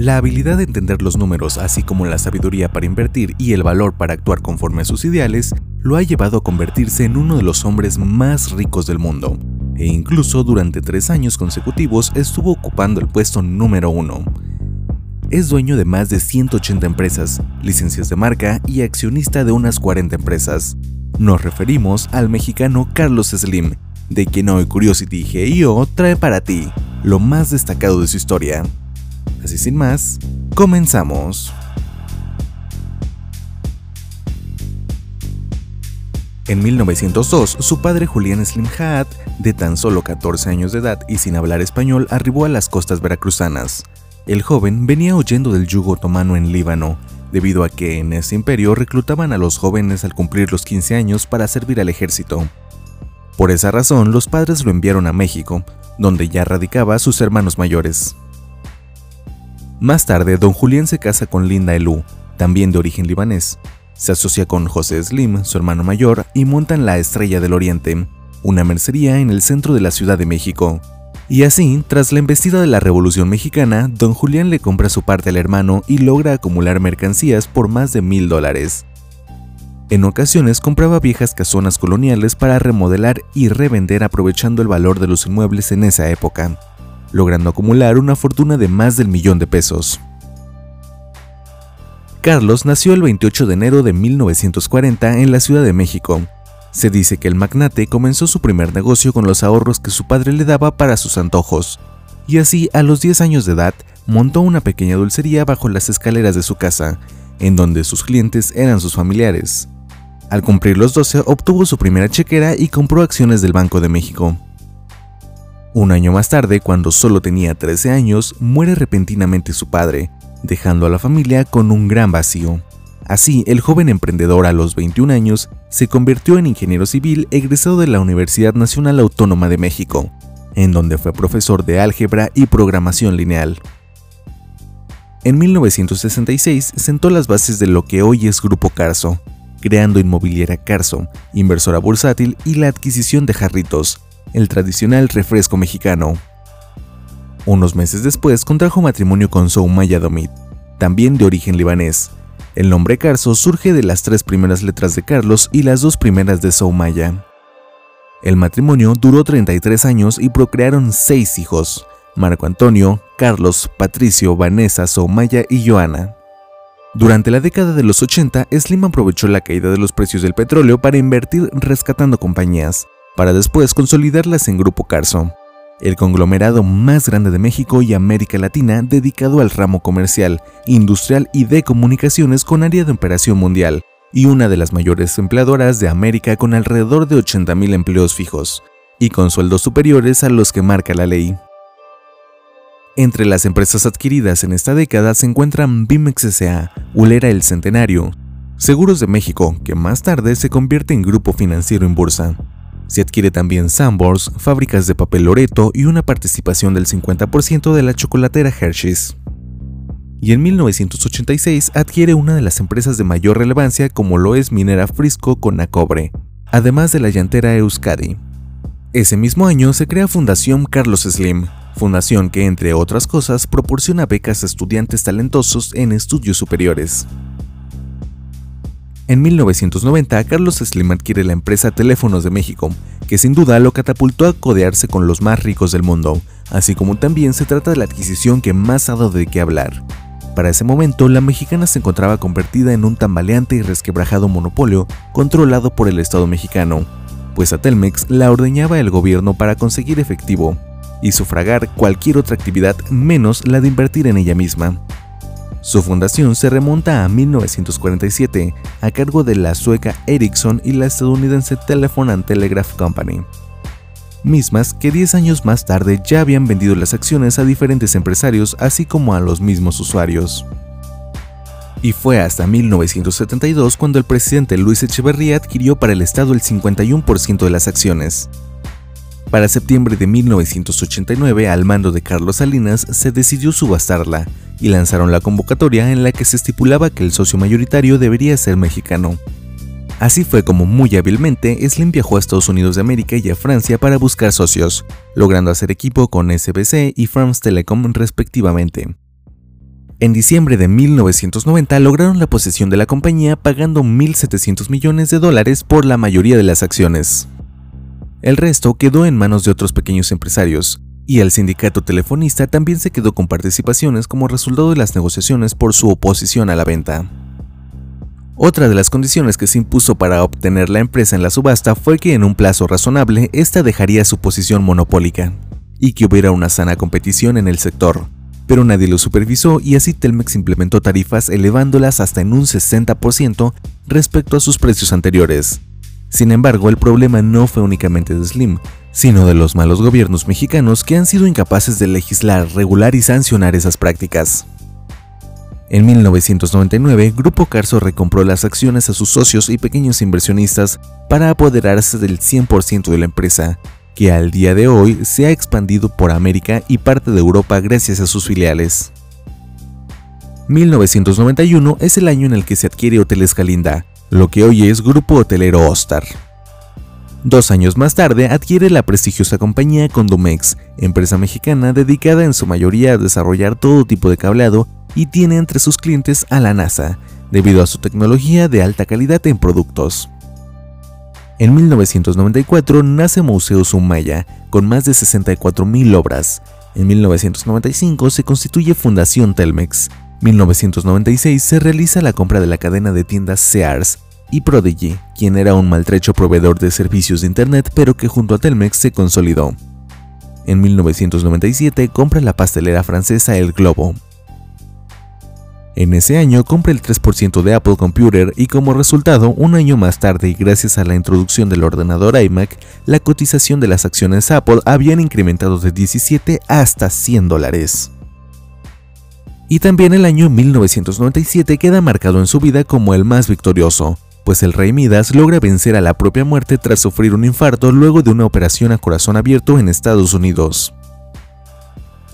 La habilidad de entender los números, así como la sabiduría para invertir y el valor para actuar conforme a sus ideales, lo ha llevado a convertirse en uno de los hombres más ricos del mundo, e incluso durante tres años consecutivos estuvo ocupando el puesto número uno. Es dueño de más de 180 empresas, licencias de marca y accionista de unas 40 empresas. Nos referimos al mexicano Carlos Slim, de quien hoy Curiosity GIO trae para ti lo más destacado de su historia. Así sin más, comenzamos. En 1902, su padre Julián Slim Haat, de tan solo 14 años de edad y sin hablar español, arribó a las costas veracruzanas. El joven venía huyendo del yugo otomano en Líbano, debido a que en ese imperio reclutaban a los jóvenes al cumplir los 15 años para servir al ejército. Por esa razón, los padres lo enviaron a México, donde ya radicaba sus hermanos mayores. Más tarde, don Julián se casa con Linda Elú, también de origen libanés. Se asocia con José Slim, su hermano mayor, y montan la Estrella del Oriente, una mercería en el centro de la Ciudad de México, y así, tras la embestida de la Revolución Mexicana, don Julián le compra su parte al hermano y logra acumular mercancías por más de mil dólares. En ocasiones compraba viejas casonas coloniales para remodelar y revender aprovechando el valor de los inmuebles en esa época, logrando acumular una fortuna de más del millón de pesos. Carlos nació el 28 de enero de 1940 en la Ciudad de México se dice que el magnate comenzó su primer negocio con los ahorros que su padre le daba para sus antojos, y así a los 10 años de edad montó una pequeña dulcería bajo las escaleras de su casa, en donde sus clientes eran sus familiares. Al cumplir los 12 obtuvo su primera chequera y compró acciones del Banco de México. Un año más tarde, cuando solo tenía 13 años, muere repentinamente su padre, dejando a la familia con un gran vacío. Así, el joven emprendedor a los 21 años se convirtió en ingeniero civil egresado de la Universidad Nacional Autónoma de México, en donde fue profesor de álgebra y programación lineal. En 1966 sentó las bases de lo que hoy es Grupo Carso, creando Inmobiliaria Carso, inversora bursátil y la adquisición de Jarritos, el tradicional refresco mexicano. Unos meses después contrajo matrimonio con Soumaya Domit, también de origen libanés, el nombre Carso surge de las tres primeras letras de Carlos y las dos primeras de Soumaya. El matrimonio duró 33 años y procrearon seis hijos, Marco Antonio, Carlos, Patricio, Vanessa, Soumaya y Joana. Durante la década de los 80, Slim aprovechó la caída de los precios del petróleo para invertir rescatando compañías, para después consolidarlas en Grupo Carso el conglomerado más grande de México y América Latina dedicado al ramo comercial, industrial y de comunicaciones con área de operación mundial, y una de las mayores empleadoras de América con alrededor de 80.000 empleos fijos, y con sueldos superiores a los que marca la ley. Entre las empresas adquiridas en esta década se encuentran Bimex S.A., Ulera El Centenario, Seguros de México, que más tarde se convierte en grupo financiero en bolsa, se adquiere también Sanborns, fábricas de papel Loreto y una participación del 50% de la chocolatera Hershey's. Y en 1986 adquiere una de las empresas de mayor relevancia como lo es Minera Frisco con Acobre, además de la llantera Euskadi. Ese mismo año se crea Fundación Carlos Slim, fundación que entre otras cosas proporciona becas a estudiantes talentosos en estudios superiores. En 1990, Carlos Slim adquiere la empresa Teléfonos de México, que sin duda lo catapultó a codearse con los más ricos del mundo, así como también se trata de la adquisición que más ha dado de qué hablar. Para ese momento, la mexicana se encontraba convertida en un tambaleante y resquebrajado monopolio controlado por el Estado mexicano, pues a Telmex la ordeñaba el gobierno para conseguir efectivo y sufragar cualquier otra actividad menos la de invertir en ella misma. Su fundación se remonta a 1947 a cargo de la sueca Ericsson y la estadounidense Telephone and Telegraph Company, mismas que 10 años más tarde ya habían vendido las acciones a diferentes empresarios así como a los mismos usuarios. Y fue hasta 1972 cuando el presidente Luis Echeverría adquirió para el Estado el 51% de las acciones. Para septiembre de 1989, al mando de Carlos Salinas, se decidió subastarla y lanzaron la convocatoria en la que se estipulaba que el socio mayoritario debería ser mexicano. Así fue como muy hábilmente Slim viajó a Estados Unidos de América y a Francia para buscar socios, logrando hacer equipo con SBC y France Telecom respectivamente. En diciembre de 1990 lograron la posesión de la compañía pagando 1.700 millones de dólares por la mayoría de las acciones. El resto quedó en manos de otros pequeños empresarios, y el sindicato telefonista también se quedó con participaciones como resultado de las negociaciones por su oposición a la venta. Otra de las condiciones que se impuso para obtener la empresa en la subasta fue que en un plazo razonable ésta dejaría su posición monopólica y que hubiera una sana competición en el sector, pero nadie lo supervisó y así Telmex implementó tarifas elevándolas hasta en un 60% respecto a sus precios anteriores. Sin embargo, el problema no fue únicamente de Slim, sino de los malos gobiernos mexicanos que han sido incapaces de legislar, regular y sancionar esas prácticas. En 1999, Grupo Carso recompró las acciones a sus socios y pequeños inversionistas para apoderarse del 100% de la empresa, que al día de hoy se ha expandido por América y parte de Europa gracias a sus filiales. 1991 es el año en el que se adquiere Hoteles Calinda, lo que hoy es Grupo Hotelero Ostar. Dos años más tarde adquiere la prestigiosa compañía Condomex, empresa mexicana dedicada en su mayoría a desarrollar todo tipo de cableado y tiene entre sus clientes a la NASA, debido a su tecnología de alta calidad en productos. En 1994 nace Museo Sumaya, con más de 64.000 obras. En 1995 se constituye Fundación Telmex. 1996 se realiza la compra de la cadena de tiendas Sears y Prodigy, quien era un maltrecho proveedor de servicios de Internet pero que junto a Telmex se consolidó. En 1997 compra la pastelera francesa El Globo. En ese año compra el 3% de Apple Computer y como resultado, un año más tarde y gracias a la introducción del ordenador iMac, la cotización de las acciones Apple habían incrementado de 17 hasta 100 dólares. Y también el año 1997 queda marcado en su vida como el más victorioso, pues el rey Midas logra vencer a la propia muerte tras sufrir un infarto luego de una operación a corazón abierto en Estados Unidos.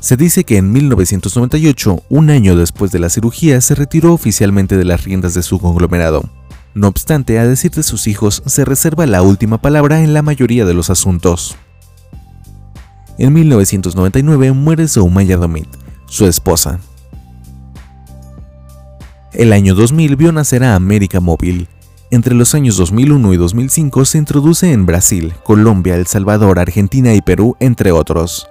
Se dice que en 1998, un año después de la cirugía, se retiró oficialmente de las riendas de su conglomerado. No obstante, a decir de sus hijos, se reserva la última palabra en la mayoría de los asuntos. En 1999 muere Soumaya Domit, su esposa. El año 2000 vio nacer a América Móvil. Entre los años 2001 y 2005 se introduce en Brasil, Colombia, El Salvador, Argentina y Perú, entre otros.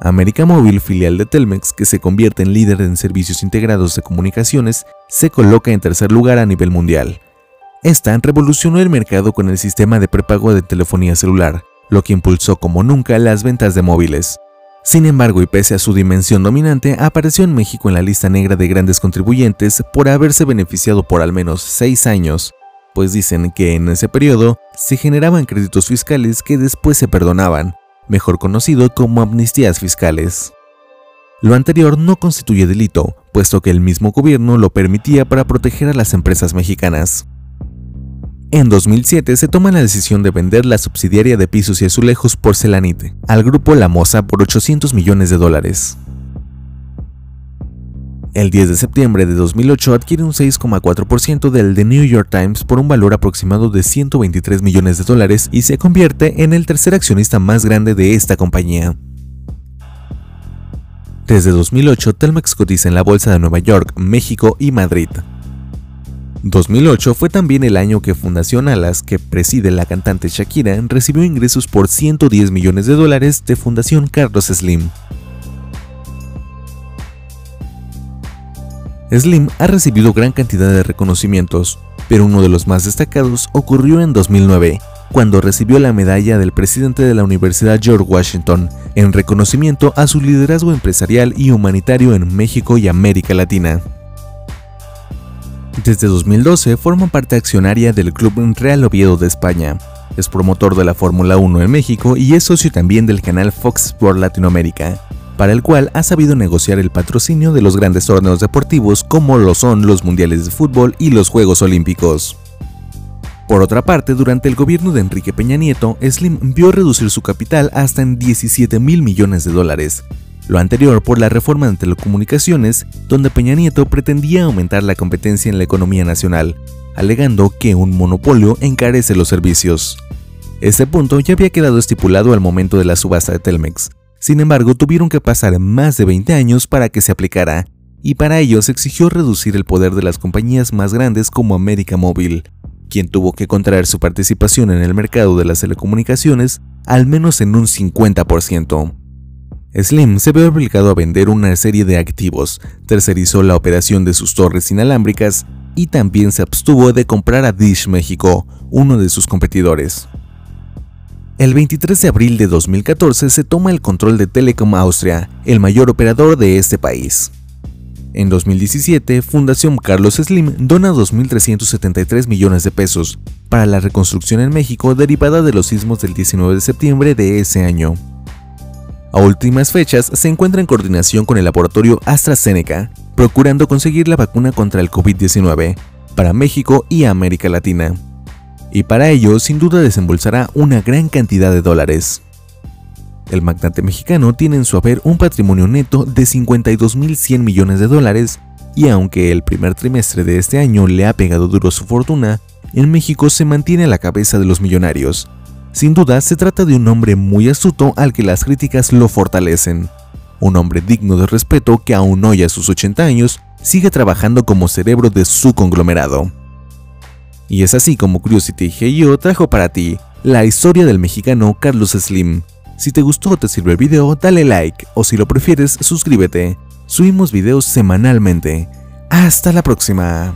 América Móvil, filial de Telmex, que se convierte en líder en servicios integrados de comunicaciones, se coloca en tercer lugar a nivel mundial. Esta revolucionó el mercado con el sistema de prepago de telefonía celular, lo que impulsó como nunca las ventas de móviles. Sin embargo, y pese a su dimensión dominante, apareció en México en la lista negra de grandes contribuyentes por haberse beneficiado por al menos seis años, pues dicen que en ese periodo se generaban créditos fiscales que después se perdonaban, mejor conocido como amnistías fiscales. Lo anterior no constituye delito, puesto que el mismo gobierno lo permitía para proteger a las empresas mexicanas. En 2007 se toma la decisión de vender la subsidiaria de pisos y azulejos Porcelanite al grupo La Moza por 800 millones de dólares. El 10 de septiembre de 2008 adquiere un 6,4% del The New York Times por un valor aproximado de 123 millones de dólares y se convierte en el tercer accionista más grande de esta compañía. Desde 2008, Telmex cotiza en la Bolsa de Nueva York, México y Madrid. 2008 fue también el año que Fundación Alas, que preside la cantante Shakira, recibió ingresos por 110 millones de dólares de Fundación Carlos Slim. Slim ha recibido gran cantidad de reconocimientos, pero uno de los más destacados ocurrió en 2009, cuando recibió la medalla del presidente de la Universidad George Washington en reconocimiento a su liderazgo empresarial y humanitario en México y América Latina. Desde 2012 forma parte accionaria del Club Real Oviedo de España. Es promotor de la Fórmula 1 en México y es socio también del canal Fox Sport Latinoamérica para el cual ha sabido negociar el patrocinio de los grandes torneos deportivos como lo son los Mundiales de Fútbol y los Juegos Olímpicos. Por otra parte, durante el gobierno de Enrique Peña Nieto, Slim vio reducir su capital hasta en 17 mil millones de dólares, lo anterior por la reforma de telecomunicaciones, donde Peña Nieto pretendía aumentar la competencia en la economía nacional, alegando que un monopolio encarece los servicios. Este punto ya había quedado estipulado al momento de la subasta de Telmex, sin embargo, tuvieron que pasar más de 20 años para que se aplicara, y para ello se exigió reducir el poder de las compañías más grandes como América Móvil, quien tuvo que contraer su participación en el mercado de las telecomunicaciones al menos en un 50%. Slim se ve obligado a vender una serie de activos, tercerizó la operación de sus torres inalámbricas y también se abstuvo de comprar a Dish México, uno de sus competidores. El 23 de abril de 2014 se toma el control de Telecom Austria, el mayor operador de este país. En 2017, Fundación Carlos Slim dona 2.373 millones de pesos para la reconstrucción en México derivada de los sismos del 19 de septiembre de ese año. A últimas fechas se encuentra en coordinación con el laboratorio AstraZeneca, procurando conseguir la vacuna contra el COVID-19 para México y América Latina. Y para ello, sin duda desembolsará una gran cantidad de dólares. El magnate mexicano tiene en su haber un patrimonio neto de 52.100 millones de dólares y aunque el primer trimestre de este año le ha pegado duro su fortuna, en México se mantiene a la cabeza de los millonarios, sin duda, se trata de un hombre muy astuto al que las críticas lo fortalecen. Un hombre digno de respeto que aún hoy a sus 80 años sigue trabajando como cerebro de su conglomerado. Y es así como Curiosity yo trajo para ti la historia del mexicano Carlos Slim. Si te gustó o te sirve el video, dale like o si lo prefieres, suscríbete. Subimos videos semanalmente. Hasta la próxima.